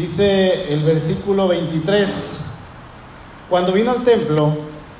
Dice el versículo 23, cuando vino al templo,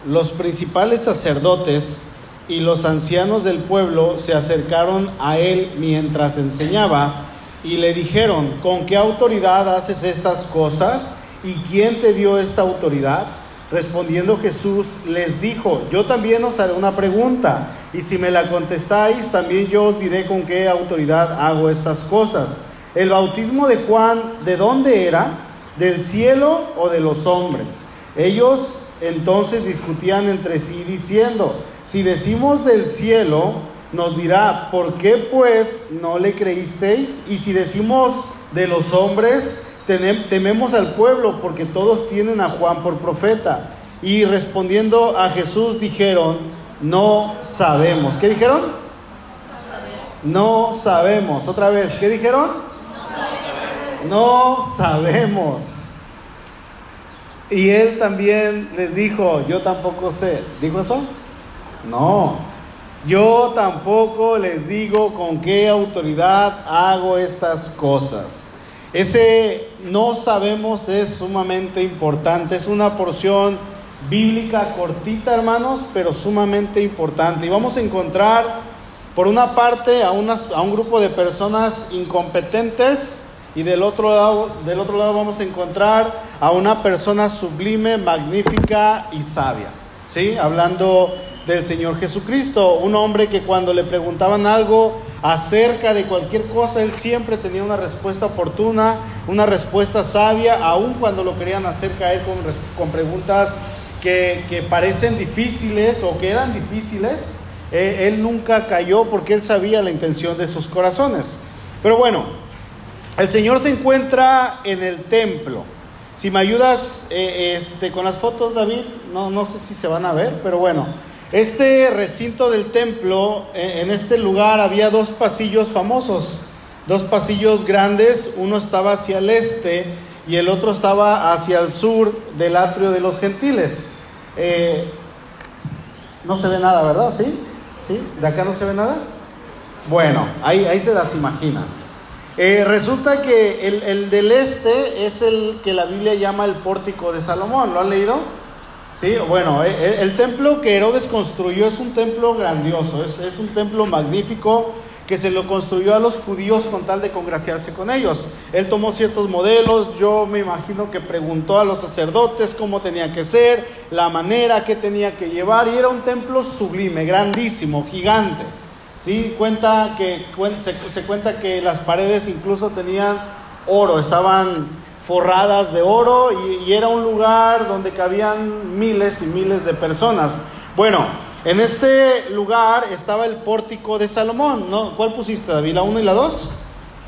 los principales sacerdotes y los ancianos del pueblo se acercaron a él mientras enseñaba y le dijeron, ¿con qué autoridad haces estas cosas? ¿Y quién te dio esta autoridad? Respondiendo Jesús les dijo, yo también os haré una pregunta, y si me la contestáis, también yo os diré con qué autoridad hago estas cosas. El bautismo de Juan, ¿de dónde era? ¿Del cielo o de los hombres? Ellos entonces discutían entre sí diciendo, si decimos del cielo, nos dirá, ¿por qué pues no le creísteis? Y si decimos de los hombres, tememos al pueblo, porque todos tienen a Juan por profeta. Y respondiendo a Jesús dijeron, no sabemos. ¿Qué dijeron? No sabemos. Otra vez, ¿qué dijeron? No sabemos. Y él también les dijo, yo tampoco sé. ¿Dijo eso? No. Yo tampoco les digo con qué autoridad hago estas cosas. Ese no sabemos es sumamente importante. Es una porción bíblica cortita, hermanos, pero sumamente importante. Y vamos a encontrar, por una parte, a, a un grupo de personas incompetentes y del otro, lado, del otro lado vamos a encontrar a una persona sublime, magnífica y sabia. ¿Sí? Hablando del Señor Jesucristo, un hombre que cuando le preguntaban algo acerca de cualquier cosa, él siempre tenía una respuesta oportuna, una respuesta sabia, aun cuando lo querían hacer caer con, con preguntas que, que, parecen difíciles o que eran difíciles, eh, él nunca cayó porque él sabía la intención de sus corazones. Pero bueno, el Señor se encuentra en el templo. Si me ayudas eh, este, con las fotos, David, no, no sé si se van a ver, pero bueno, este recinto del templo, eh, en este lugar había dos pasillos famosos, dos pasillos grandes, uno estaba hacia el este y el otro estaba hacia el sur del atrio de los gentiles. Eh, no se ve nada, ¿verdad? ¿Sí? ¿Sí? ¿De acá no se ve nada? Bueno, ahí, ahí se las imaginan. Eh, resulta que el, el, del este es el que la Biblia llama el pórtico de Salomón. ¿Lo han leído? Sí, bueno, eh, el, el templo que Herodes construyó es un templo grandioso, es, es, un templo magnífico que se lo construyó a los judíos con tal de congraciarse con ellos. Él tomó ciertos modelos, yo me imagino que preguntó a los sacerdotes cómo tenía que ser, la manera que tenía que llevar, y era un templo sublime, grandísimo, gigante. Sí, cuenta que, se, cuenta que las paredes incluso tenían oro, estaban forradas de oro y, era un lugar donde cabían miles y miles de personas. Bueno, en este lugar estaba el pórtico de Salomón, ¿no? ¿Cuál pusiste, David? ¿La 1 y la 2?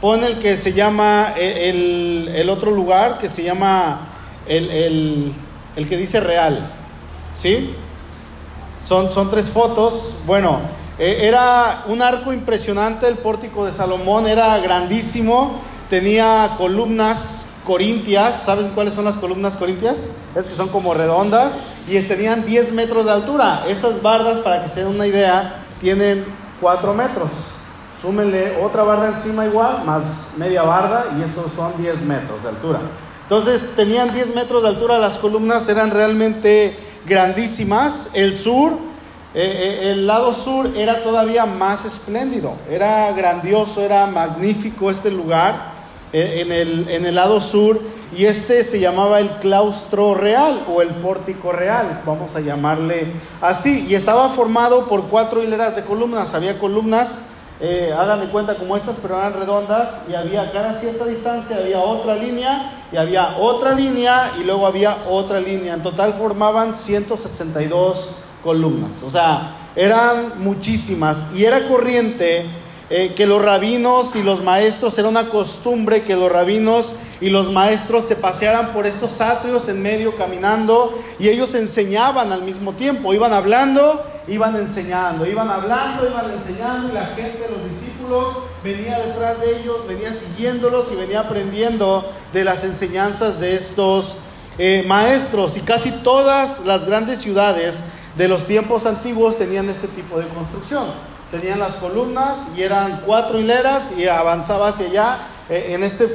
Pon el que se llama, el, el otro lugar que se llama, el, el, el que dice real, ¿sí? Son, son tres fotos. Bueno, era un arco impresionante el pórtico de Salomón, era grandísimo, tenía columnas corintias, ¿saben cuáles son las columnas corintias? Es que son como redondas y tenían 10 metros de altura. Esas bardas, para que se den una idea, tienen 4 metros. Súmenle otra barda encima igual, más media barda y esos son 10 metros de altura. Entonces tenían 10 metros de altura, las columnas eran realmente grandísimas. El sur eh, el lado sur era todavía más espléndido, era grandioso, era magnífico este lugar eh, en, el, en el lado sur y este se llamaba el claustro real o el pórtico real, vamos a llamarle así, y estaba formado por cuatro hileras de columnas, había columnas, eh, hagan de cuenta como estas, pero eran redondas y había cada cierta distancia, había otra línea y había otra línea y luego había otra línea, en total formaban 162 columnas. O sea, eran muchísimas. Y era corriente eh, que los rabinos y los maestros, era una costumbre que los rabinos y los maestros se pasearan por estos atrios en medio caminando y ellos enseñaban al mismo tiempo. Iban hablando, iban enseñando, iban hablando, iban enseñando y la gente, los discípulos, venía detrás de ellos, venía siguiéndolos y venía aprendiendo de las enseñanzas de estos eh, maestros. Y casi todas las grandes ciudades de los tiempos antiguos tenían este tipo de construcción. Tenían las columnas y eran cuatro hileras y avanzaba hacia allá. Eh, en este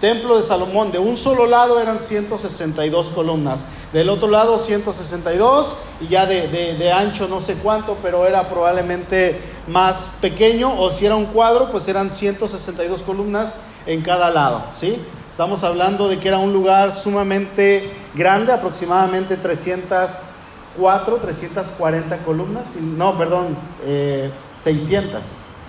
templo de Salomón, de un solo lado eran 162 columnas, del otro lado 162 y ya de, ancho no sé cuánto, pero era probablemente más pequeño o si era un cuadro, pues eran 162 columnas en cada lado, ¿sí? Estamos hablando de que era un lugar sumamente grande, aproximadamente 304, 340 columnas, no, perdón, 600 eh,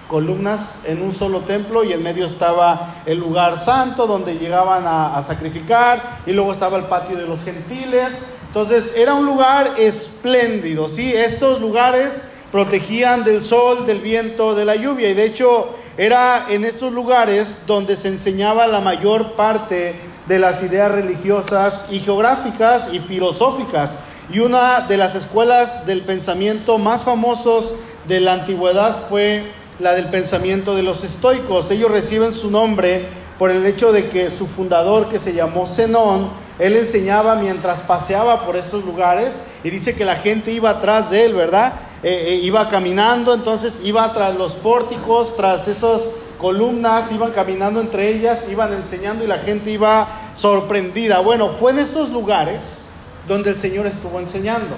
columnas en un solo templo y en medio estaba el lugar santo donde llegaban a, sacrificar y luego estaba el patio de los gentiles. Entonces era un lugar espléndido, ¿sí? Estos lugares protegían del sol, del viento, de la lluvia y de hecho era en estos lugares donde se enseñaba la mayor parte de las ideas religiosas y geográficas y filosóficas. Y una de las escuelas del pensamiento más famosos de la antigüedad fue la del pensamiento de los estoicos. Ellos reciben su nombre por el hecho de que su fundador, que se llamó Zenón, él enseñaba mientras paseaba por estos lugares y dice que la gente iba atrás de él, ¿verdad? Eh, eh, iba caminando, entonces iba tras los pórticos, tras esas columnas, iban caminando entre ellas, iban enseñando y la gente iba sorprendida. Bueno, fue en estos lugares donde el Señor estuvo enseñando.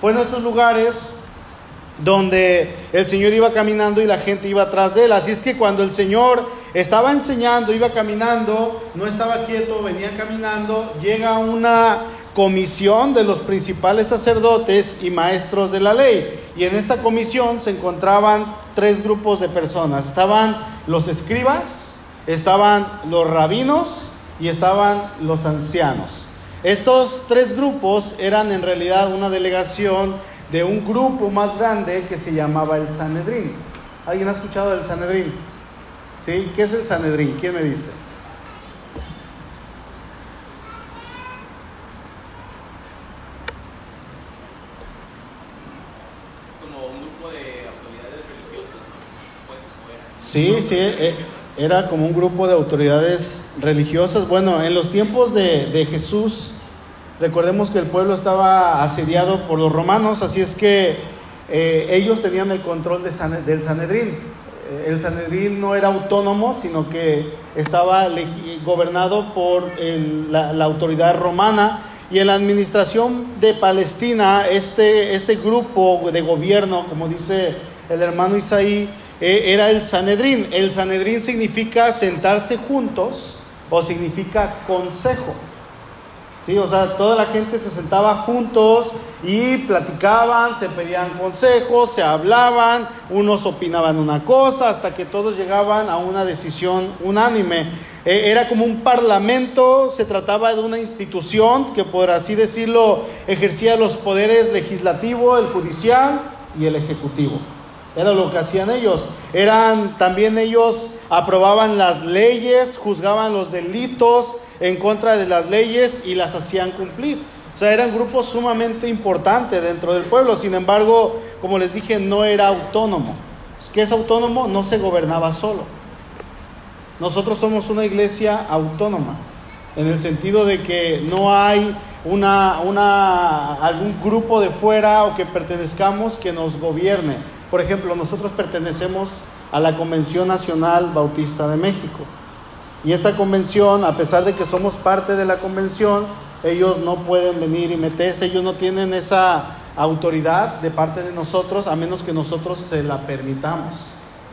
Fue en estos lugares donde el Señor iba caminando y la gente iba atrás de él. Así es que cuando el Señor estaba enseñando, iba caminando, no estaba quieto, venía caminando, llega una comisión de los principales sacerdotes y maestros de la ley. Y en esta comisión se encontraban tres grupos de personas. Estaban los escribas, estaban los rabinos y estaban los ancianos. Estos tres grupos eran en realidad una delegación de un grupo más grande que se llamaba el Sanedrín. ¿Alguien ha escuchado del Sanedrín? ¿Sí? ¿Qué es el Sanedrín? ¿Quién me dice? Es como un grupo de autoridades religiosas. Sí, sí, eh, era como un grupo de autoridades religiosas. Bueno, en los tiempos de, de Jesús, Recordemos que el pueblo estaba asediado por los romanos, así es que eh, ellos tenían el control del Sanedrín. Eh, el Sanedrín no era autónomo, sino que estaba gobernado por la, autoridad romana. Y en la administración de Palestina, este, este grupo de gobierno, como dice el hermano Isaí, eh, era el Sanedrín. El Sanedrín significa sentarse juntos o significa consejo. Sí, o sea, toda la gente se sentaba juntos y platicaban, se pedían consejos, se hablaban, unos opinaban una cosa hasta que todos llegaban a una decisión unánime. E, era como un parlamento, se trataba de una institución que por así decirlo ejercía los poderes legislativo, el judicial y el ejecutivo. Era lo que hacían ellos. Eran también ellos aprobaban las leyes, juzgaban los delitos, en contra de las leyes y las hacían cumplir. O sea, eran grupos sumamente importantes dentro del pueblo. Sin embargo, como les dije, no era autónomo. ¿Qué es autónomo? No se gobernaba solo. Nosotros somos una iglesia autónoma, en el sentido de que no hay una, una, algún grupo de fuera o que pertenezcamos que nos gobierne. Por ejemplo, nosotros pertenecemos a la Convención Nacional Bautista de México. Y esta convención, a pesar de que somos parte de la convención, ellos no pueden venir y meterse, ellos no tienen esa autoridad de parte de nosotros a menos que nosotros se la permitamos.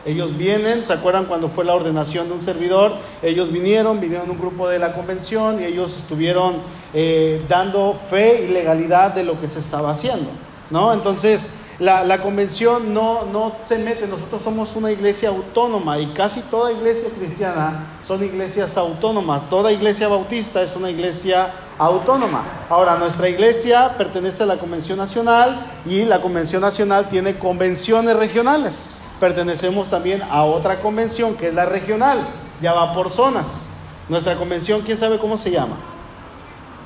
Ellos vienen, ¿se acuerdan cuando fue la ordenación de un servidor? Ellos vinieron, vinieron un grupo de la convención y ellos estuvieron eh, dando fe y legalidad de lo que se estaba haciendo, ¿no? Entonces, la, convención no, no se mete, nosotros somos una iglesia autónoma y casi toda iglesia cristiana son iglesias autónomas, toda iglesia bautista es una iglesia autónoma. Ahora, nuestra iglesia pertenece a la Convención Nacional y la Convención Nacional tiene convenciones regionales. Pertenecemos también a otra convención que es la regional, ya va por zonas. Nuestra convención, ¿quién sabe cómo se llama?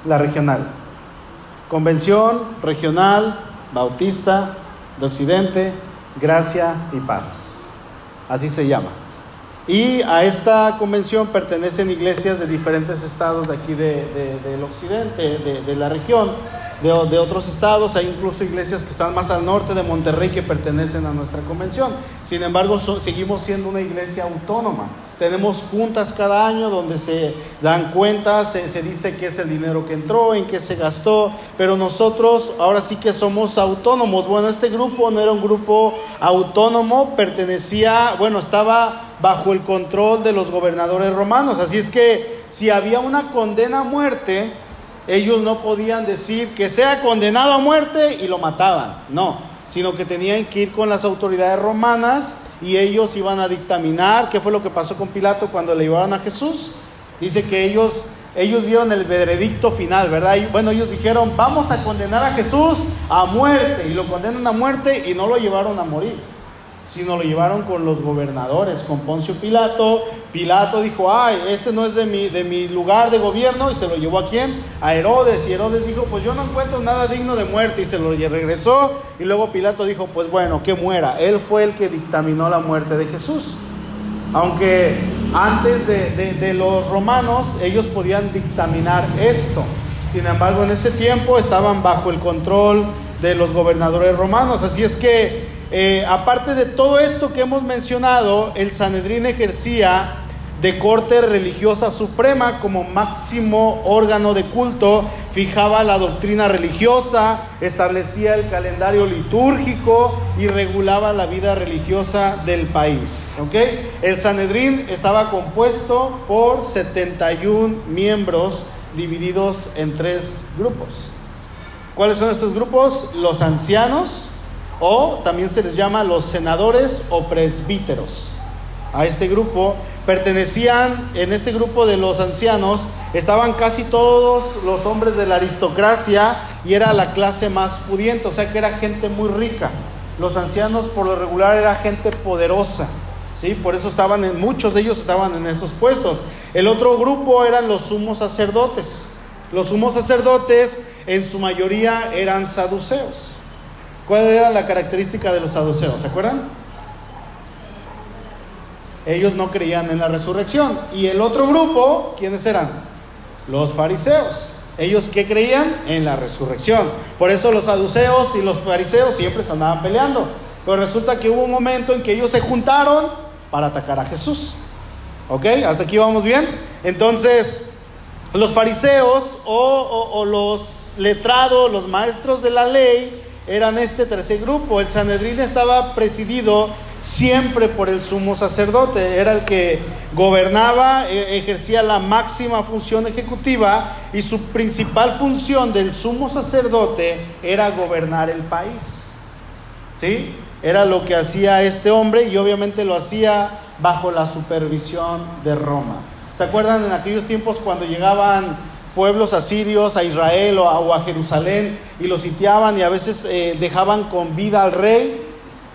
La regional. Convención Regional Bautista de Occidente, Gracia y Paz. Así se llama. Y a esta convención pertenecen iglesias de diferentes estados de aquí del occidente, de, la región. De, otros estados, hay incluso iglesias que están más al norte de Monterrey que pertenecen a nuestra convención. Sin embargo, seguimos siendo una iglesia autónoma. Tenemos juntas cada año donde se dan cuentas, se, se, dice qué es el dinero que entró, en qué se gastó, pero nosotros ahora sí que somos autónomos. Bueno, este grupo no era un grupo autónomo, pertenecía, bueno, estaba bajo el control de los gobernadores romanos. Así es que si había una condena a muerte, ellos no podían decir que sea condenado a muerte y lo mataban, no, sino que tenían que ir con las autoridades romanas y ellos iban a dictaminar qué fue lo que pasó con Pilato cuando le llevaron a Jesús. Dice que ellos, ellos dieron el veredicto final, ¿verdad? Bueno, ellos dijeron, vamos a condenar a Jesús a muerte y lo condenan a muerte y no lo llevaron a morir sino lo llevaron con los gobernadores, con Poncio Pilato. Pilato dijo, ay, este no es de mi, de mi lugar de gobierno, y se lo llevó a quién? A Herodes, y Herodes dijo, pues yo no encuentro nada digno de muerte, y se lo regresó, y luego Pilato dijo, pues bueno, que muera. Él fue el que dictaminó la muerte de Jesús. Aunque antes de, de, de los romanos ellos podían dictaminar esto. Sin embargo, en este tiempo estaban bajo el control de los gobernadores romanos. Así es que eh, aparte de todo esto que hemos mencionado, el Sanedrín ejercía de corte religiosa suprema como máximo órgano de culto, fijaba la doctrina religiosa, establecía el calendario litúrgico y regulaba la vida religiosa del país. El Sanedrín estaba compuesto por 71 miembros divididos en tres grupos. ¿Cuáles son estos grupos? Los ancianos, o también se les llama los senadores o presbíteros. A este grupo pertenecían, en este grupo de los ancianos, estaban casi todos los hombres de la aristocracia y era la clase más pudiente, o sea que era gente muy rica. Los ancianos por lo regular era gente poderosa, ¿sí? Por eso estaban en, muchos de ellos estaban en esos puestos. El otro grupo eran los sumos sacerdotes. Los sumos sacerdotes en su mayoría eran saduceos. ¿Cuál era la característica de los saduceos? ¿Se acuerdan? Ellos no creían en la resurrección. Y el otro grupo, ¿quiénes eran? Los fariseos. ¿Ellos qué creían? En la resurrección. Por eso los saduceos y los fariseos siempre se andaban peleando. Pero resulta que hubo un momento en que ellos se juntaron para atacar a Jesús. ¿Ok? ¿Hasta aquí vamos bien? Entonces, los fariseos o los letrados, los maestros de la ley, eran este tercer grupo. El Sanedrín estaba presidido siempre por el sumo sacerdote, era el que gobernaba, ejercía la máxima función ejecutiva y su principal función del sumo sacerdote era gobernar el país. ¿Sí? Era lo que hacía este hombre y obviamente lo hacía bajo la supervisión de Roma. ¿Se acuerdan en aquellos tiempos cuando llegaban pueblos asirios a Israel o a, Jerusalén y los sitiaban y a veces eh, dejaban con vida al rey.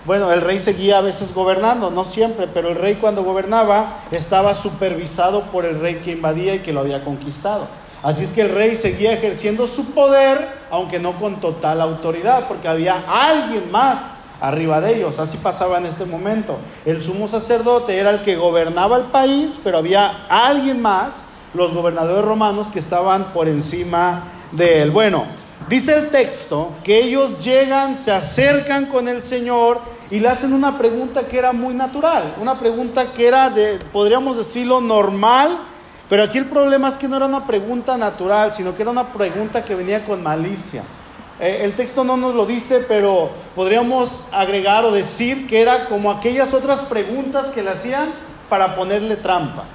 Bueno, el rey seguía a veces gobernando, no siempre, pero el rey cuando gobernaba estaba supervisado por el rey que invadía y que lo había conquistado. Así es que el rey seguía ejerciendo su poder, aunque no con total autoridad, porque había alguien más arriba de ellos. Así pasaba en este momento. El sumo sacerdote era el que gobernaba el país, pero había alguien más los gobernadores romanos que estaban por encima de él. Bueno, dice el texto que ellos llegan, se acercan con el Señor y le hacen una pregunta que era muy natural, una pregunta que era de, podríamos decirlo, normal, pero aquí el problema es que no era una pregunta natural, sino que era una pregunta que venía con malicia. Eh, el texto no nos lo dice, pero podríamos agregar o decir que era como aquellas otras preguntas que le hacían para ponerle trampa.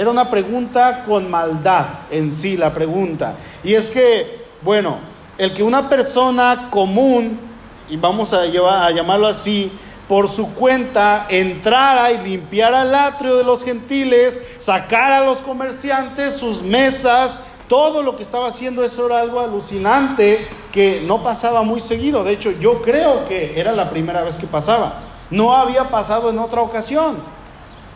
Era una pregunta con maldad en sí, la pregunta. Y es que, bueno, el que una persona común, y vamos a, llevar, a llamarlo así, por su cuenta entrara y limpiara el atrio de los gentiles, sacara a los comerciantes sus mesas, todo lo que estaba haciendo eso era algo alucinante que no pasaba muy seguido. De hecho, yo creo que era la primera vez que pasaba. No había pasado en otra ocasión.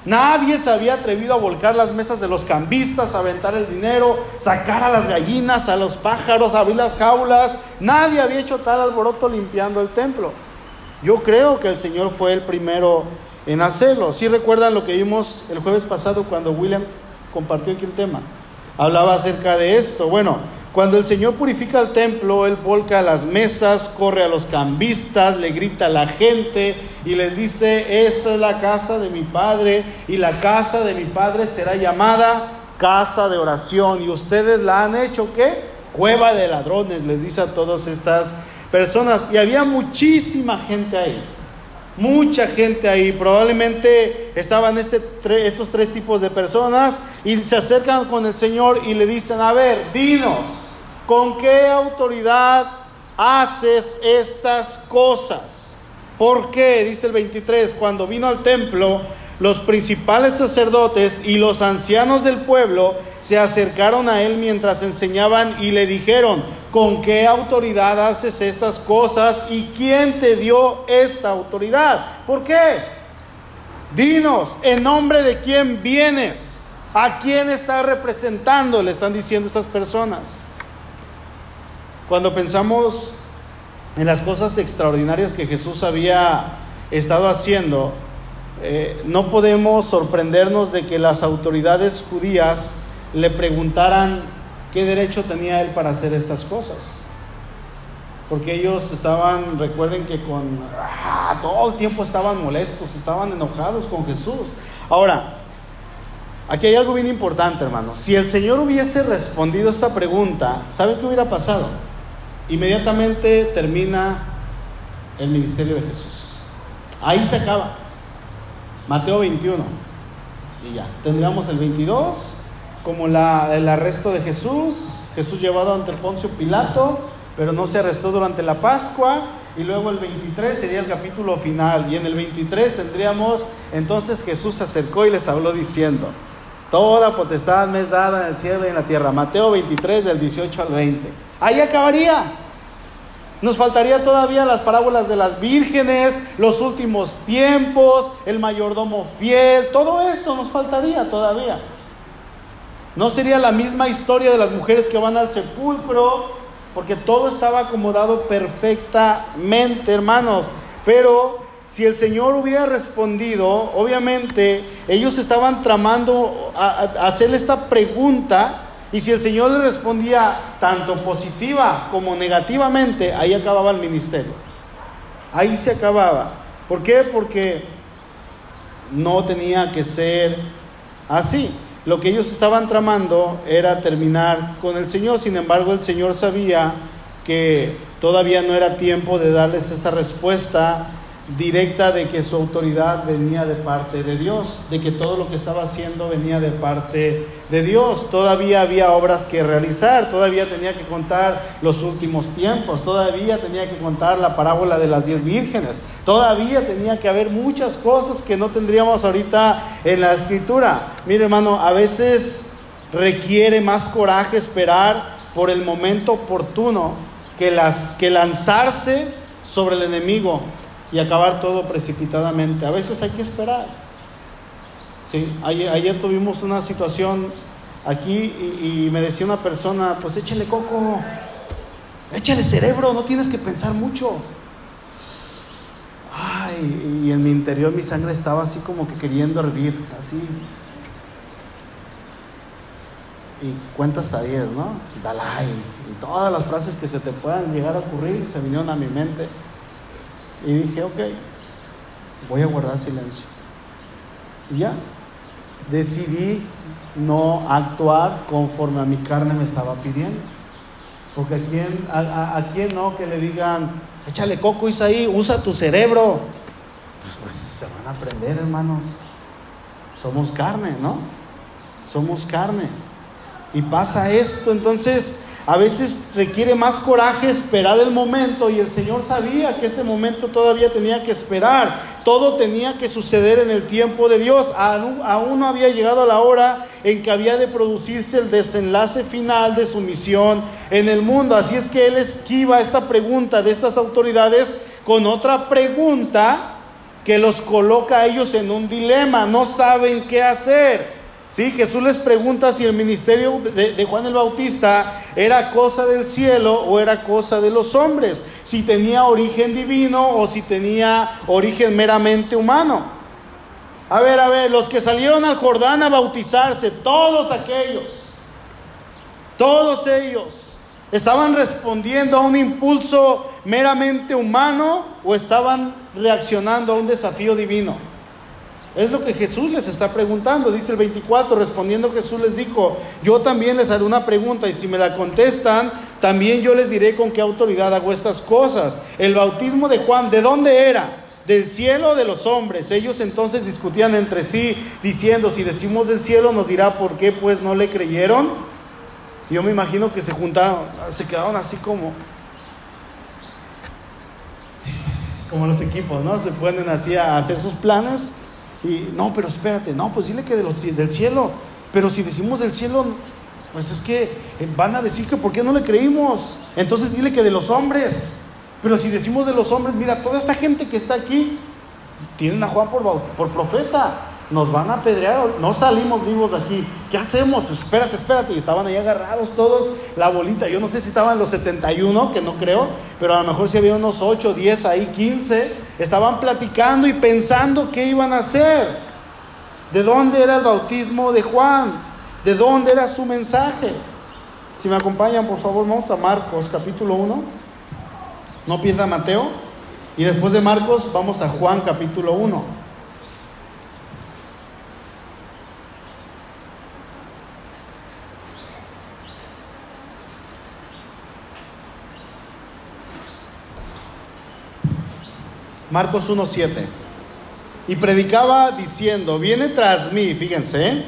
Nadie se había atrevido a volcar las mesas de los cambistas, a aventar el dinero, sacar a las gallinas, a los pájaros, abrir las jaulas. Nadie había hecho tal alboroto limpiando el templo. Yo creo que el Señor fue el primero en hacerlo. Si ¿Sí recuerdan lo que vimos el jueves pasado cuando William compartió aquí el tema? Hablaba acerca de esto. Bueno, Cuando el Señor purifica el templo, Él volca las mesas, corre a los cambistas, le grita a la gente y les dice, esta es la casa de mi Padre y la casa de mi Padre será llamada casa de oración. Y ustedes la han hecho, ¿qué? Cueva de ladrones, les dice a todas estas personas. Y había muchísima gente ahí. Mucha gente ahí, probablemente estaban este, estos tres tipos de personas y se acercan con el Señor y le dicen, a ver, dinos, ¿con qué autoridad haces estas cosas? ¿Por qué? Dice el 23, cuando vino al templo, los principales sacerdotes y los ancianos del pueblo se acercaron a él mientras enseñaban y le dijeron, ¿con qué autoridad haces estas cosas y quién te dio esta autoridad? ¿Por qué? Dinos, ¿en nombre de quién vienes? ¿A quién estás representando? Le están diciendo estas personas. Cuando pensamos en las cosas extraordinarias que Jesús había estado haciendo, eh, no podemos sorprendernos de que las autoridades judías le preguntaran qué derecho tenía él para hacer estas cosas. Porque ellos estaban, recuerden que con ah, todo el tiempo estaban molestos, estaban enojados con Jesús. Ahora, aquí hay algo bien importante, hermano. Si el Señor hubiese respondido esta pregunta, ¿sabe qué hubiera pasado? Inmediatamente termina el ministerio de Jesús. Ahí se acaba. Mateo 21. Y ya, tendríamos el 22 como la, el arresto de Jesús, Jesús llevado ante Poncio Pilato, pero no se arrestó durante la Pascua. Y luego el 23 sería el capítulo final. Y en el 23 tendríamos, entonces Jesús se acercó y les habló diciendo, Toda potestad me es dada en el cielo y en la tierra. Mateo 23 del 18 al 20. Ahí acabaría. Nos faltaría todavía las parábolas de las vírgenes, los últimos tiempos, el mayordomo fiel, todo esto nos faltaría todavía. No sería la misma historia de las mujeres que van al sepulcro, porque todo estaba acomodado perfectamente, hermanos. Pero si el Señor hubiera respondido, obviamente ellos estaban tramando a, hacerle esta pregunta. Y si el Señor le respondía tanto positiva como negativamente, ahí acababa el ministerio. Ahí se acababa. ¿Por qué? Porque no tenía que ser así. Lo que ellos estaban tramando era terminar con el Señor, sin embargo el Señor sabía que todavía no era tiempo de darles esta respuesta directa de que su autoridad venía de parte de Dios, de que todo lo que estaba haciendo venía de parte de Dios. Todavía había obras que realizar, todavía tenía que contar los últimos tiempos, todavía tenía que contar la parábola de las diez vírgenes, todavía tenía que haber muchas cosas que no tendríamos ahorita en la escritura. Mire hermano, a veces requiere más coraje esperar por el momento oportuno que, las, que lanzarse sobre el enemigo y acabar todo precipitadamente. A veces hay que esperar. Sí, ayer, tuvimos una situación aquí y, me decía una persona, pues échale coco, échale cerebro, no tienes que pensar mucho. Ay, y en mi interior mi sangre estaba así como que queriendo hervir, así. Y cuenta hasta 10, ¿no? Dalai. Y todas las frases que se te puedan llegar a ocurrir se vinieron a mi mente. Y dije, ok, voy a guardar silencio. Y ya, decidí no actuar conforme a mi carne me estaba pidiendo. Porque a quién, a, quién no que le digan, échale coco Isaí, usa tu cerebro. Pues, pues se van a aprender, hermanos. Somos carne, ¿no? Somos carne. Y pasa esto, entonces a veces requiere más coraje esperar el momento y el Señor sabía que este momento todavía tenía que esperar. Todo tenía que suceder en el tiempo de Dios. Aún, no había llegado la hora en que había de producirse el desenlace final de su misión en el mundo. Así es que Él esquiva esta pregunta de estas autoridades con otra pregunta que los coloca a ellos en un dilema. No saben qué hacer. Sí, Jesús les pregunta si el ministerio de, Juan el Bautista era cosa del cielo o era cosa de los hombres, si tenía origen divino o si tenía origen meramente humano. A ver, a ver, los que salieron al Jordán a bautizarse, todos aquellos, todos ellos, ¿Estaban respondiendo a un impulso meramente humano o estaban reaccionando a un desafío divino? Es lo que Jesús les está preguntando. Dice el 24, respondiendo Jesús les dijo, yo también les haré una pregunta y si me la contestan, también yo les diré con qué autoridad hago estas cosas. El bautismo de Juan, ¿de dónde era? Del cielo o de los hombres. Ellos entonces discutían entre sí, diciendo, si decimos del cielo, nos dirá por qué pues no le creyeron. Yo me imagino que se juntaron, se quedaron así como, como los equipos, ¿no? Se ponen así a hacer sus planes y no, pero espérate, no, pues dile que de del cielo. Pero si decimos del cielo, pues es que eh, van a decir que por qué no le creímos. Entonces dile que de los hombres. Pero si decimos de los hombres, mira, toda esta gente que está aquí, tienen a Juan por, por profeta nos van a apedrear, no salimos vivos de aquí. ¿Qué hacemos? Espérate, espérate. Estaban ahí agarrados todos, la bolita. Yo no sé si estaban los 71, que no creo, pero a lo mejor si había unos 8, 10 ahí, 15. Estaban platicando y pensando qué iban a hacer. ¿De dónde era el bautismo de Juan? ¿De dónde era su mensaje? Si me acompañan, por favor, vamos a Marcos capítulo 1. No pierda Mateo. Y después de Marcos, vamos a Juan capítulo 1. Marcos 1.7. Y predicaba diciendo, viene tras mí, fíjense,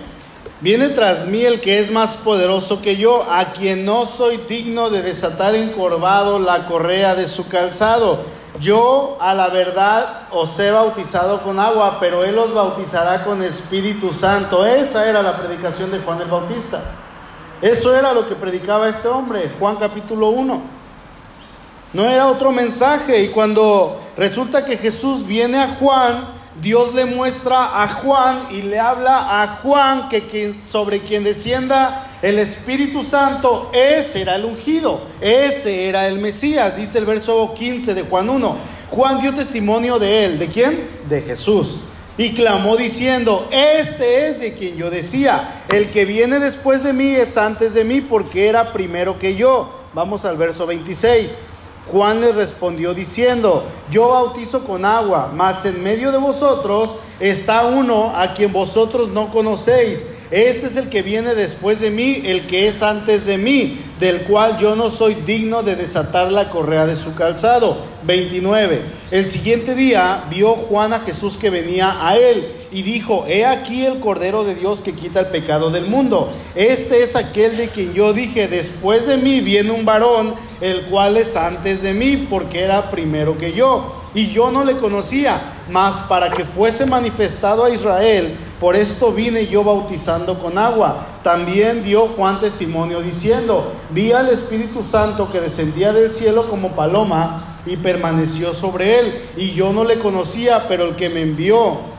viene tras mí el que es más poderoso que yo, a quien no soy digno de desatar encorvado la correa de su calzado. Yo a la verdad os he bautizado con agua, pero él os bautizará con Espíritu Santo. Esa era la predicación de Juan el Bautista. Eso era lo que predicaba este hombre, Juan capítulo 1. No era otro mensaje. Y cuando resulta que Jesús viene a Juan, Dios le muestra a Juan y le habla a Juan que sobre quien descienda el Espíritu Santo, ese era el ungido, ese era el Mesías, dice el verso 15 de Juan 1. Juan dio testimonio de él, ¿de quién? De Jesús. Y clamó diciendo, este es de quien yo decía, el que viene después de mí es antes de mí porque era primero que yo. Vamos al verso 26. Juan les respondió diciendo, yo bautizo con agua, mas en medio de vosotros está uno a quien vosotros no conocéis. Este es el que viene después de mí, el que es antes de mí, del cual yo no soy digno de desatar la correa de su calzado. 29. El siguiente día vio Juan a Jesús que venía a él y dijo, he aquí el Cordero de Dios que quita el pecado del mundo. Este es aquel de quien yo dije, después de mí viene un varón, el cual es antes de mí, porque era primero que yo. Y yo no le conocía, mas para que fuese manifestado a Israel, por esto vine yo bautizando con agua. También dio Juan testimonio diciendo, vi al Espíritu Santo que descendía del cielo como paloma y permaneció sobre él. Y yo no le conocía, pero el que me envió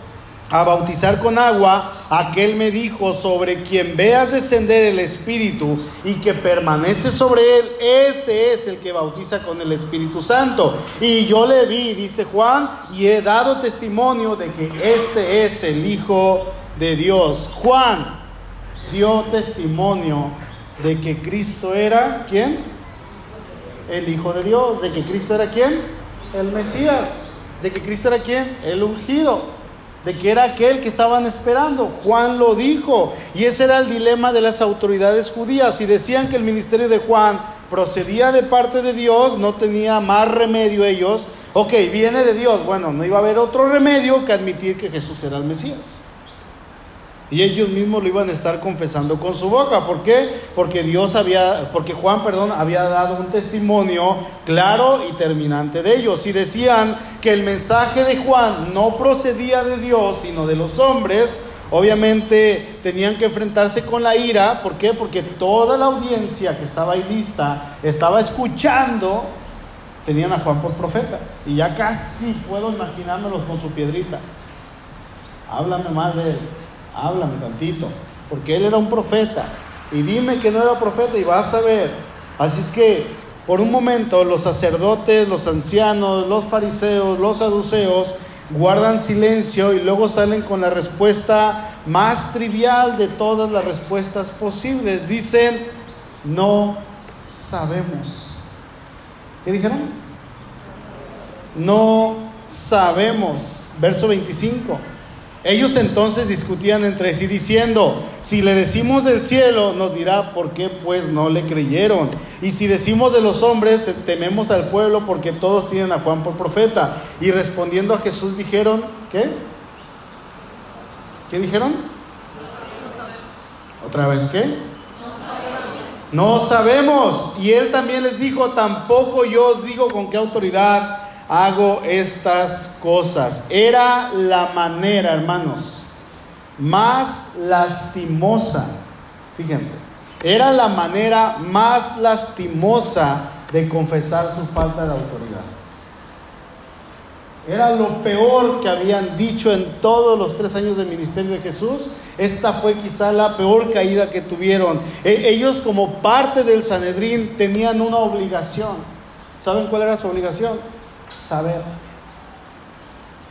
a bautizar con agua, aquel me dijo, sobre quien veas descender el Espíritu y que permanece sobre él, ese es el que bautiza con el Espíritu Santo. Y yo le vi, dice Juan, y he dado testimonio de que este es el Hijo de Dios. Juan dio testimonio de que Cristo era, ¿quién? El Hijo de Dios. ¿De que Cristo era quién? El Mesías. ¿De que Cristo era quién? El ungido de que era aquel que estaban esperando. Juan lo dijo. Y ese era el dilema de las autoridades judías. Y decían que el ministerio de Juan procedía de parte de Dios, no tenía más remedio ellos. Ok, viene de Dios. Bueno, no iba a haber otro remedio que admitir que Jesús era el Mesías. Y ellos mismos lo iban a estar confesando con su boca. ¿Por qué? Porque Dios había, porque Juan, perdón, había dado un testimonio claro y terminante de ellos. Y decían que el mensaje de Juan no procedía de Dios, sino de los hombres. Obviamente tenían que enfrentarse con la ira. ¿Por qué? Porque toda la audiencia que estaba ahí lista estaba escuchando. Tenían a Juan por profeta. Y ya casi puedo imaginármelos con su piedrita. Háblame más de él háblame tantito, porque él era un profeta. Y dime que no era profeta y vas a ver. Así es que por un momento los sacerdotes, los ancianos, los fariseos, los saduceos guardan silencio y luego salen con la respuesta más trivial de todas las respuestas posibles. Dicen, no sabemos. ¿Qué dijeron? No sabemos. Verso 25. Ellos entonces discutían entre sí diciendo, si le decimos del cielo, nos dirá, ¿por qué pues no le creyeron? Y si decimos de los hombres, tememos al pueblo porque todos tienen a Juan por profeta. Y respondiendo a Jesús dijeron, ¿qué? ¿Qué dijeron? ¿Otra vez qué? No sabemos. Y él también les dijo, tampoco yo os digo con qué autoridad hago estas cosas. Era la manera, hermanos, más lastimosa. Fíjense, era la manera más lastimosa de confesar su falta de autoridad. Era lo peor que habían dicho en todos los tres años del ministerio de Jesús. Esta fue quizá la peor caída que tuvieron. E, ellos como parte del Sanedrín tenían una obligación. ¿Saben cuál era su obligación? Saber.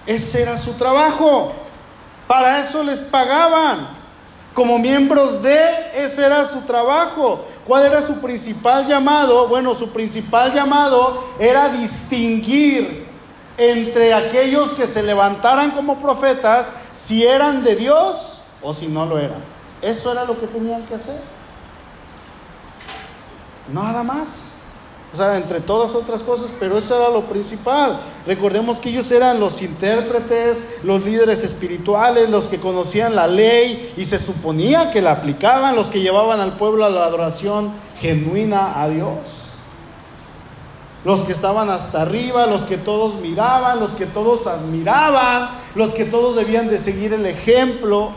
Ese era su trabajo. Para eso les pagaban. Como miembros de, ese era su trabajo. ¿Cuál era su principal llamado? Bueno, su principal llamado era distinguir entre aquellos que se levantaran como profetas si eran de Dios o si no lo eran. Eso era lo que tenían que hacer. Nada más. O sea, entre todas otras cosas, pero eso era lo principal. Recordemos que ellos eran los intérpretes, los líderes espirituales, los que conocían la ley y se suponía que la aplicaban, los que llevaban al pueblo a la adoración genuina a Dios los que estaban hasta arriba, los que todos miraban, los que todos admiraban, los que todos debían de seguir el ejemplo,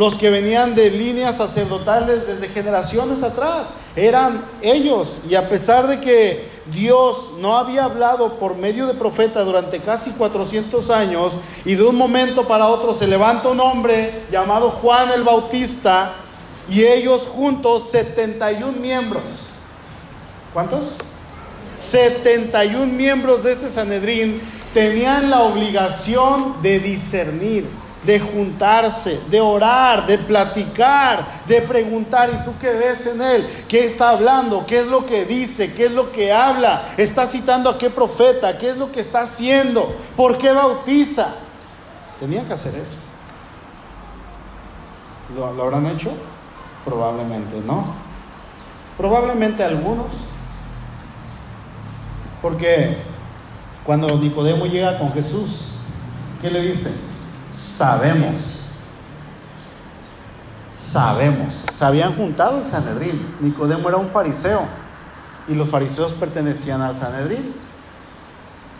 los que venían de líneas sacerdotales desde generaciones atrás, eran ellos. Y a pesar de que Dios no había hablado por medio de profeta durante casi 400 años y de un momento para otro se levanta un hombre llamado Juan el Bautista y ellos juntos 71 miembros. ¿Cuántos? 71 miembros de este Sanedrín tenían la obligación de discernir, de juntarse, de orar, de platicar, de preguntar, ¿y tú qué ves en él? ¿Qué está hablando? ¿Qué es lo que dice? ¿Qué es lo que habla? ¿Está citando a qué profeta? ¿Qué es lo que está haciendo? ¿Por qué bautiza? Tenían que hacer eso. ¿Lo, lo habrán hecho? Probablemente no. Probablemente algunos porque cuando Nicodemo llega con Jesús, ¿qué le dice? Sabemos. Sabemos. Se habían juntado el Sanedrín. Nicodemo era un fariseo y los fariseos pertenecían al Sanedrín.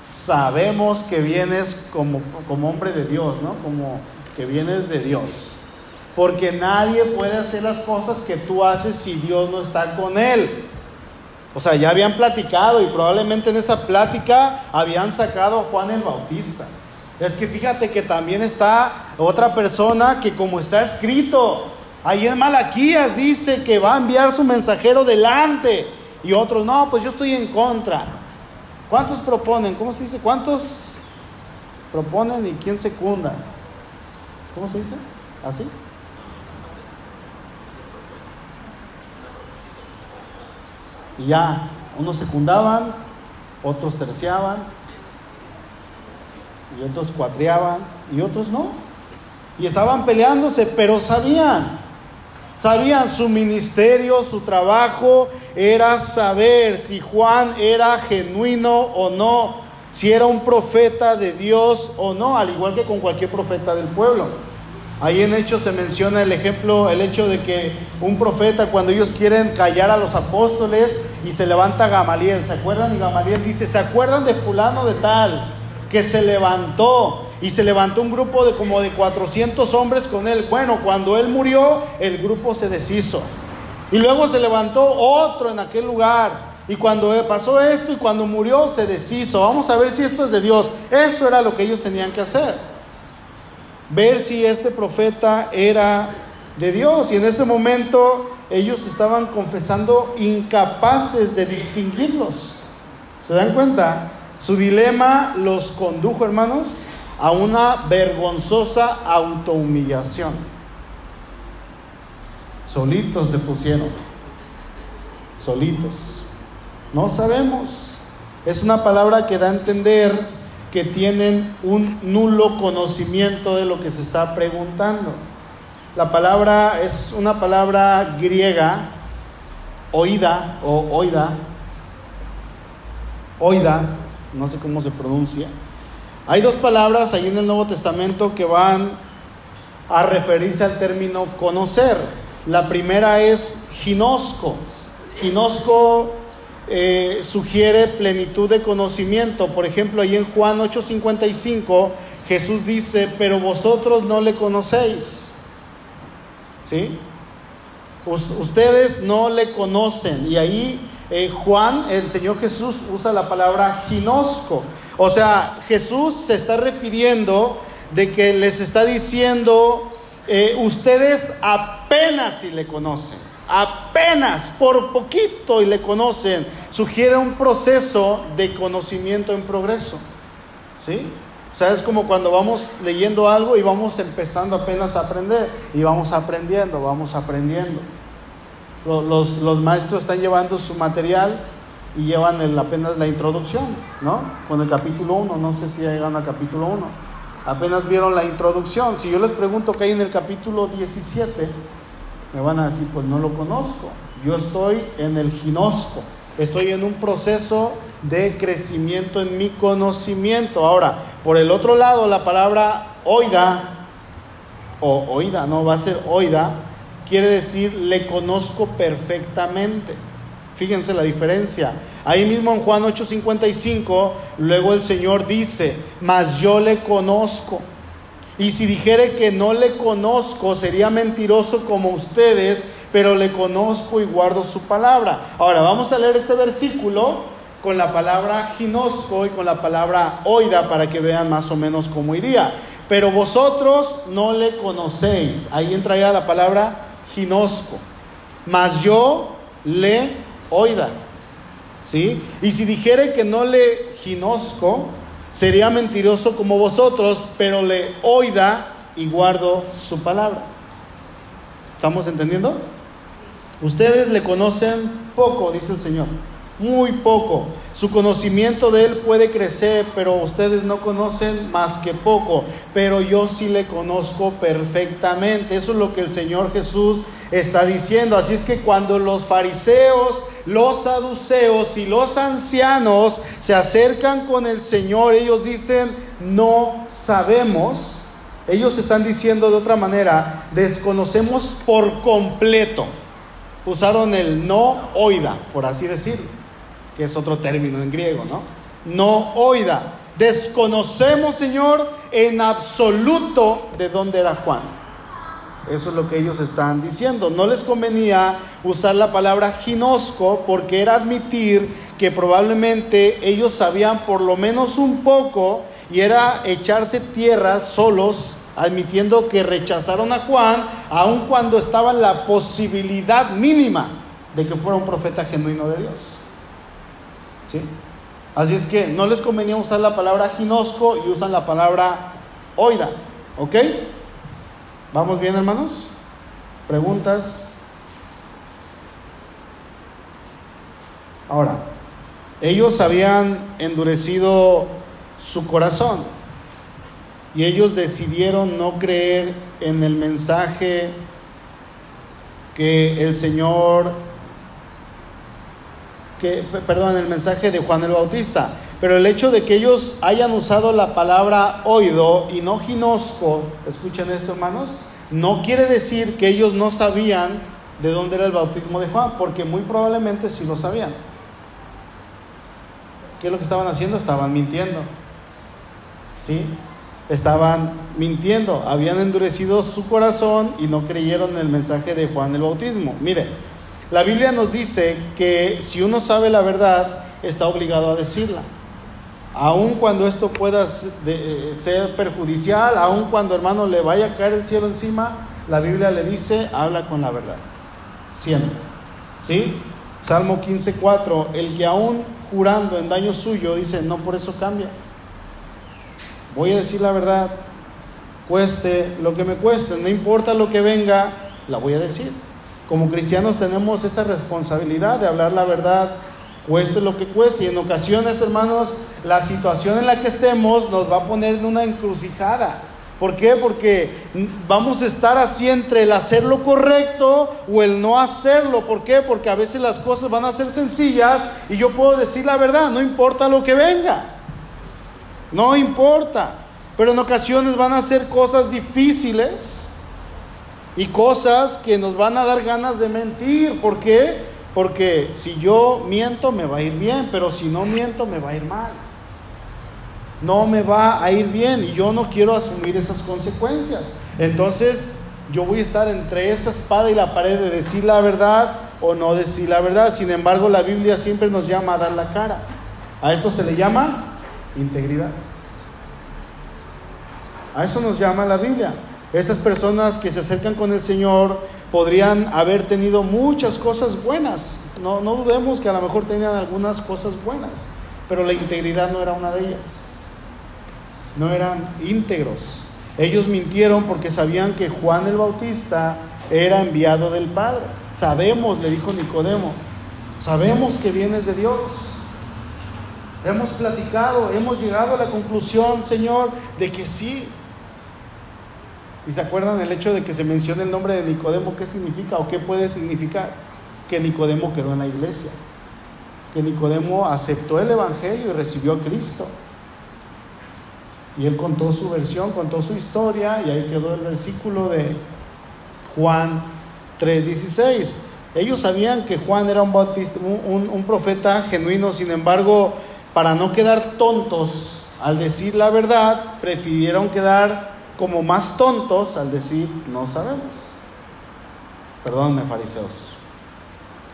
Sabemos que vienes como, como hombre de Dios, ¿no? Como que vienes de Dios. Porque nadie puede hacer las cosas que tú haces si Dios no está con él. O sea, ya habían platicado y probablemente en esa plática habían sacado a Juan el Bautista. Es que fíjate que también está otra persona que como está escrito, ahí en Malaquías dice que va a enviar su mensajero delante y otros, no, pues yo estoy en contra. ¿Cuántos proponen? ¿Cómo se dice? ¿Cuántos proponen y quién secunda? ¿Cómo se dice? ¿Así? Y ya, unos secundaban, otros terciaban, y otros cuatreaban, y otros no. Y estaban peleándose, pero sabían, sabían su ministerio, su trabajo era saber si Juan era genuino o no, si era un profeta de Dios o no, al igual que con cualquier profeta del pueblo. Ahí en Hechos se menciona el ejemplo, el hecho de que un profeta cuando ellos quieren callar a los apóstoles y se levanta Gamaliel, ¿se acuerdan? Y Gamaliel dice, ¿se acuerdan de fulano de tal que se levantó y se levantó un grupo de como de 400 hombres con él? Bueno, cuando él murió, el grupo se deshizo. Y luego se levantó otro en aquel lugar. Y cuando pasó esto y cuando murió, se deshizo. Vamos a ver si esto es de Dios. Eso era lo que ellos tenían que hacer ver si este profeta era de Dios. Y en ese momento ellos estaban confesando incapaces de distinguirlos. ¿Se dan cuenta? Su dilema los condujo, hermanos, a una vergonzosa autohumillación. Solitos se pusieron. solitos. No sabemos. Es una palabra que da a entender que tienen un nulo conocimiento de lo que se está preguntando. La palabra es una palabra griega, oída o oida, oida, no sé cómo se pronuncia. Hay dos palabras ahí en el Nuevo Testamento que van a referirse al término conocer. La primera es ginosco. Ginosco eh, sugiere plenitud de conocimiento. Por ejemplo, ahí en Juan 8:55 Jesús dice, pero vosotros no le conocéis. ¿Sí? ustedes no le conocen. Y ahí eh, Juan, el Señor Jesús, usa la palabra ginosco. O sea, Jesús se está refiriendo de que les está diciendo, eh, ustedes apenas si le conocen, apenas por poquito y le conocen, sugiere un proceso de conocimiento en progreso. ¿Sí? O sea, es como cuando vamos leyendo algo y vamos empezando apenas a aprender y vamos aprendiendo, vamos aprendiendo. Los, maestros están llevando su material y llevan apenas la introducción, ¿no? Con el capítulo 1, no sé si llegan al capítulo 1. Apenas vieron la introducción. Si yo les pregunto qué hay en el capítulo 17, me van a decir, pues no lo conozco. Yo estoy en el ginosco. Estoy en un proceso de crecimiento en mi conocimiento. Ahora, por el otro lado, la palabra oida, o oída, no va a ser oida, quiere decir le conozco perfectamente. Fíjense la diferencia. Ahí mismo en Juan 8:55, luego el Señor dice, mas yo le conozco. Y si dijere que no le conozco, sería mentiroso como ustedes, pero le conozco y guardo su palabra. Ahora vamos a leer este versículo con la palabra ginosco y con la palabra oida para que vean más o menos cómo iría. Pero vosotros no le conocéis. Ahí entraría la palabra ginosco. Mas yo le oida. ¿Sí? Y si dijere que no le ginosco, sería mentiroso como vosotros, pero le oida y guardo su palabra. ¿Estamos entendiendo? Ustedes le conocen poco, dice el Señor, muy poco. Su conocimiento de Él puede crecer, pero ustedes no conocen más que poco. Pero yo sí le conozco perfectamente. Eso es lo que el Señor Jesús está diciendo. Así es que cuando los fariseos los saduceos y los ancianos se acercan con el Señor, ellos dicen, no sabemos. Ellos están diciendo de otra manera, desconocemos por completo. Usaron el no oida, por así decirlo, que es otro término en griego, ¿no? No oida. Desconocemos, Señor, en absoluto de dónde era Juan. Eso es lo que ellos están diciendo. No les convenía usar la palabra ginosco porque era admitir que probablemente ellos sabían por lo menos un poco y era echarse tierra solos, admitiendo que rechazaron a Juan, aun cuando estaba la posibilidad mínima de que fuera un profeta genuino de Dios. ¿Sí? Así es que no les convenía usar la palabra ginosco y usan la palabra oida. ¿Ok? ¿Vamos bien, hermanos? ¿Preguntas? Ahora, ellos habían endurecido su corazón y ellos decidieron no creer en el mensaje que el Señor, que, perdón, el mensaje de Juan el Bautista. Pero el hecho de que ellos hayan usado la palabra oído y no ginosco, escuchen esto hermanos, no quiere decir que ellos no sabían de dónde era el bautismo de Juan, porque muy probablemente sí lo sabían. ¿Qué es lo que estaban haciendo? Estaban mintiendo. ¿Sí? Estaban mintiendo, habían endurecido su corazón y no creyeron en el mensaje de Juan el bautismo. Mire, la Biblia nos dice que si uno sabe la verdad, está obligado a decirla aun cuando esto pueda eh, ser perjudicial, aun cuando hermano le vaya a caer el cielo encima, la Biblia le dice, habla con la verdad. Siempre. ¿Sí? Salmo 15:4, el que aún jurando en daño suyo dice, no por eso cambia. Voy a decir la verdad, cueste lo que me cueste, no importa lo que venga, la voy a decir. Como cristianos tenemos esa responsabilidad de hablar la verdad, cueste lo que cueste. Y en ocasiones, hermanos, la situación en la que estemos nos va a poner en una encrucijada. ¿Por qué? Porque vamos a estar así entre el hacer lo correcto o el no hacerlo. ¿Por qué? Porque a veces las cosas van a ser sencillas y yo puedo decir la verdad, no importa lo que venga. No importa. Pero en ocasiones van a ser cosas difíciles y cosas que nos van a dar ganas de mentir. ¿Por qué? Porque si yo miento me va a ir bien, pero si no miento me va a ir mal. No me va a ir bien y yo no quiero asumir esas consecuencias. Entonces yo voy a estar entre esa espada y la pared de decir la verdad o no decir la verdad. Sin embargo, la Biblia siempre nos llama a dar la cara. A esto se le llama integridad. A eso nos llama la Biblia. Estas personas que se acercan con el Señor podrían haber tenido muchas cosas buenas. No, no dudemos que a lo mejor tenían algunas cosas buenas, pero la integridad no era una de ellas. No eran íntegros. Ellos mintieron porque sabían que Juan el Bautista era enviado del Padre. Sabemos, le dijo Nicodemo, sabemos que vienes de Dios. Hemos platicado, hemos llegado a la conclusión, Señor, de que sí, ¿Y se acuerdan el hecho de que se mencione el nombre de Nicodemo? ¿Qué significa o qué puede significar? Que Nicodemo quedó en la iglesia. Que Nicodemo aceptó el Evangelio y recibió a Cristo. Y él contó su versión, contó su historia y ahí quedó el versículo de Juan 3:16. Ellos sabían que Juan era un, bautista, un, un profeta genuino, sin embargo, para no quedar tontos al decir la verdad, prefirieron quedar como más tontos al decir no sabemos. Perdónenme, fariseos.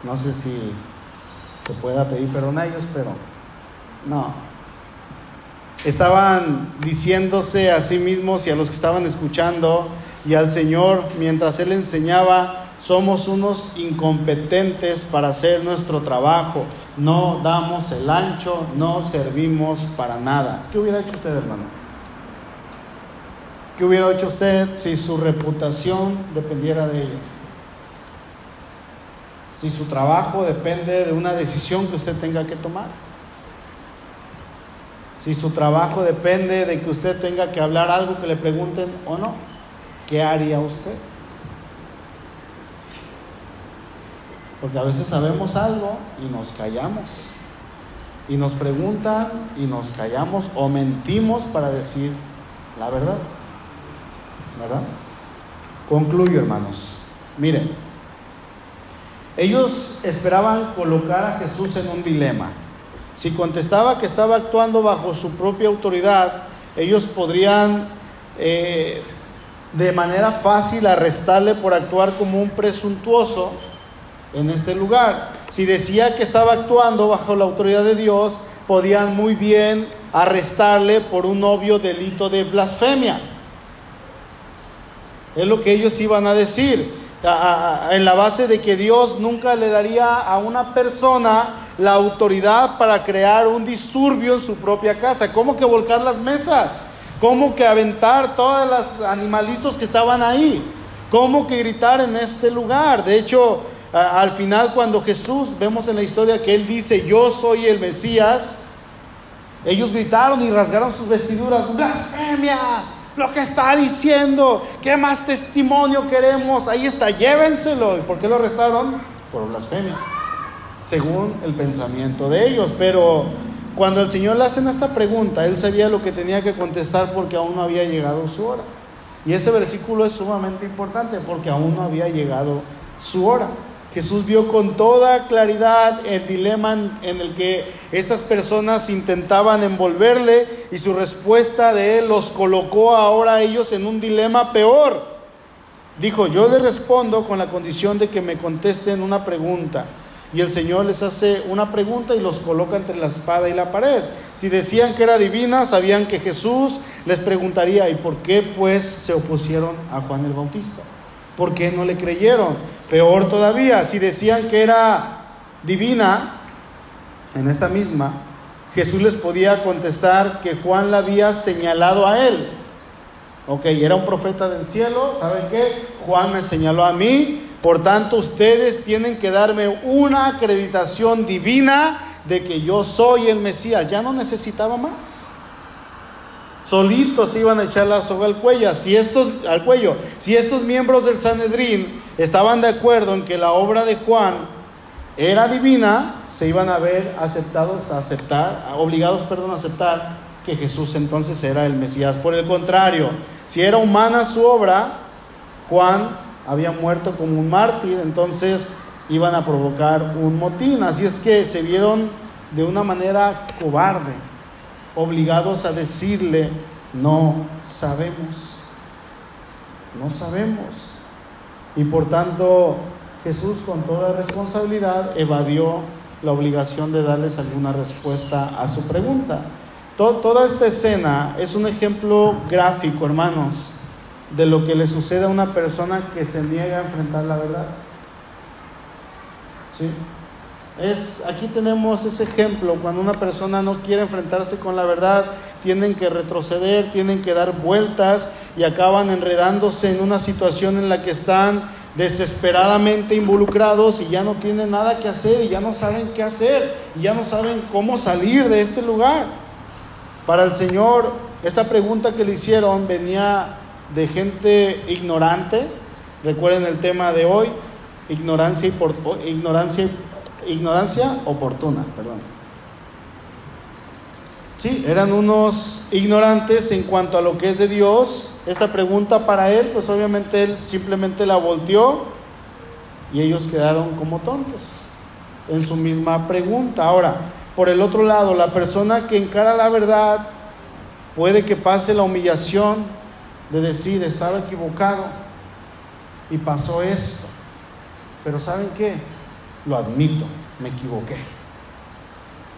No sé si se pueda pedir perdón a ellos, pero no. Estaban diciéndose a sí mismos y a los que estaban escuchando y al Señor mientras Él enseñaba, somos unos incompetentes para hacer nuestro trabajo, no damos el ancho, no servimos para nada. ¿Qué hubiera hecho usted, hermano? ¿Qué hubiera hecho usted si su reputación dependiera de ello? Si su trabajo depende de una decisión que usted tenga que tomar. Si su trabajo depende de que usted tenga que hablar algo que le pregunten o no, ¿qué haría usted? Porque a veces sabemos algo y nos callamos. Y nos preguntan y nos callamos o mentimos para decir la verdad. ¿Verdad? Concluyo, hermanos. Miren, ellos esperaban colocar a Jesús en un dilema. Si contestaba que estaba actuando bajo su propia autoridad, ellos podrían eh, de manera fácil arrestarle por actuar como un presuntuoso en este lugar. Si decía que estaba actuando bajo la autoridad de Dios, podían muy bien arrestarle por un obvio delito de blasfemia. Es lo que ellos iban a decir. en la base de que Dios nunca le daría a una persona la autoridad para crear un disturbio en su propia casa. ¿Cómo que volcar las mesas? ¿Cómo que aventar todos los animalitos que estaban ahí? ¿Cómo que gritar en este lugar? De hecho, al final cuando Jesús, vemos en la historia que Él dice, yo soy el Mesías, ellos gritaron y rasgaron sus vestiduras, blasfemia, lo que está diciendo. ¿Qué más testimonio queremos? Ahí está, llévenselo. ¿Y por qué lo rezaron? Por blasfemia, según el pensamiento de ellos. Pero cuando el Señor le hacen esta pregunta, él sabía lo que tenía que contestar porque aún no había llegado su hora. Y ese versículo es sumamente importante porque aún no había llegado su hora. Jesús vio con toda claridad el dilema en el que estas personas intentaban envolverle y su respuesta de él los colocó ahora a ellos en un dilema peor. Dijo, yo le respondo con la condición de que me contesten una pregunta. Y el Señor les hace una pregunta y los coloca entre la espada y la pared. Si decían que era divina, sabían que Jesús les preguntaría, ¿y por qué pues se opusieron a Juan el Bautista? ¿Por qué no le creyeron? Peor todavía, si decían que era divina, en esta misma, Jesús les podía contestar que Juan la había señalado a él. Ok, era un profeta del cielo, ¿saben qué? Juan me señaló a mí Por tanto, ustedes tienen que darme una acreditación divina de que yo soy el Mesías. Ya no necesitaba más. Solitos iban a echar la soga al cuello. Si estos, al cuello. Si estos miembros del Sanedrín estaban de acuerdo en que la obra de Juan era divina, se iban a ver aceptados a aceptar, obligados, perdón, a aceptar que Jesús entonces era el Mesías. Por el contrario, si era humana su obra, Juan había muerto como un mártir, entonces iban a provocar un motín. Así es que se vieron de una manera cobarde, obligados a decirle, no sabemos, no sabemos. Y por tanto, Jesús con toda responsabilidad evadió la obligación de darles alguna respuesta a su pregunta. toda esta escena es un ejemplo gráfico, hermanos, de lo que le sucede a una persona que se niega a enfrentar la verdad. ¿Sí? Es, aquí tenemos ese ejemplo, cuando una persona no quiere enfrentarse con la verdad, tienen que retroceder, tienen que dar vueltas y acaban enredándose en una situación en la que están desesperadamente involucrados y ya no tienen nada que hacer y ya no saben qué hacer y ya no saben cómo salir de este lugar. Para el Señor, esta pregunta que le hicieron venía de gente ignorante. Recuerden el tema de hoy, ignorancia, y ignorancia, ignorancia oportuna, perdón. Sí, eran unos ignorantes en cuanto a lo que es de Dios. Esta pregunta para él, pues obviamente él simplemente la volteó y ellos quedaron como tontos en su misma pregunta. Ahora, por el otro lado, la persona que encara la verdad puede que pase la humillación de decir, estaba equivocado y pasó esto. Pero ¿saben qué? Lo admito, me equivoqué.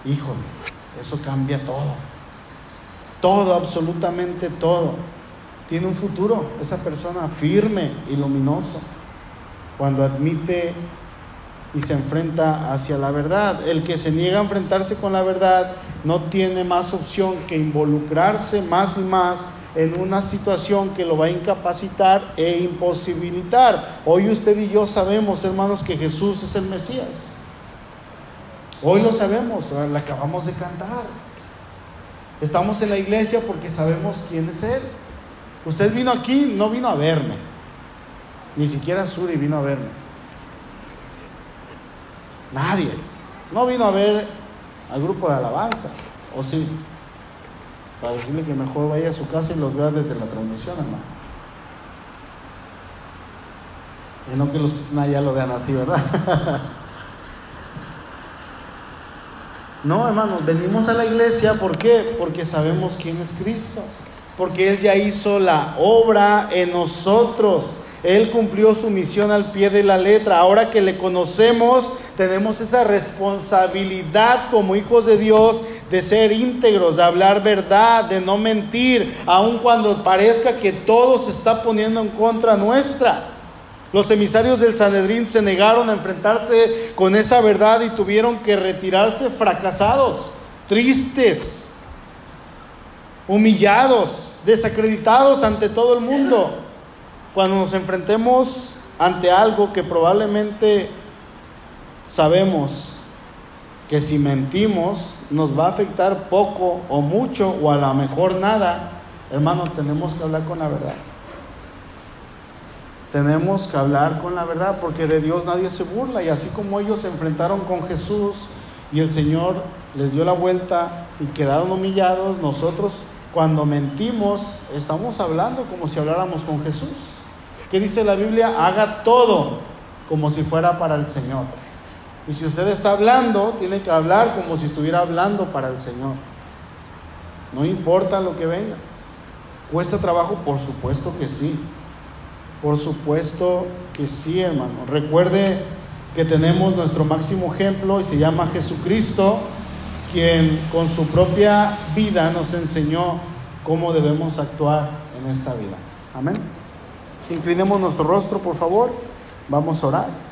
Híjole, eso cambia todo. Todo, absolutamente todo. Tiene un futuro esa persona firme y luminoso cuando admite y se enfrenta hacia la verdad. El que se niega a enfrentarse con la verdad no tiene más opción que involucrarse más y más en una situación que lo va a incapacitar e imposibilitar. Hoy usted y yo sabemos, hermanos, que Jesús es el Mesías. Hoy lo sabemos, la acabamos de cantar. Estamos en la iglesia porque sabemos quién es Él. Usted vino aquí, no vino a verme. Ni siquiera Suri vino a verme. Nadie. No vino a ver al grupo de alabanza. ¿O sí? Para decirle que mejor vaya a su casa y los vea desde la transmisión, hermano. Y no que los que están allá lo vean así, ¿verdad? No, hermanos, venimos a la iglesia, ¿por qué? Porque sabemos quién es Cristo. Porque Él ya hizo la obra en nosotros. Él cumplió su misión al pie de la letra. Ahora que le conocemos, tenemos esa responsabilidad como hijos de Dios de ser íntegros, de hablar verdad, de no mentir, aun cuando parezca que todo se está poniendo en contra nuestra. Los emisarios del Sanedrín se negaron a enfrentarse con esa verdad y tuvieron que retirarse fracasados, tristes, humillados, desacreditados ante todo el mundo. Cuando nos enfrentemos ante algo que probablemente sabemos que si mentimos nos va a afectar poco o mucho o a lo mejor nada, hermano, tenemos que hablar con la verdad. Tenemos que hablar con la verdad porque de Dios nadie se burla y así como ellos se enfrentaron con Jesús y el Señor les dio la vuelta y quedaron humillados, nosotros cuando mentimos estamos hablando como si habláramos con Jesús. ¿Qué dice la Biblia? Haga todo como si fuera para el Señor. Y si usted está hablando, tiene que hablar como si estuviera hablando para el Señor. No importa lo que venga. ¿Cuesta trabajo? Por supuesto que sí. Por supuesto que sí, hermano. Recuerde que tenemos nuestro máximo ejemplo y se llama Jesucristo, quien con su propia vida nos enseñó cómo debemos actuar en esta vida. Amén. Inclinemos nuestro rostro, por favor. Vamos a orar.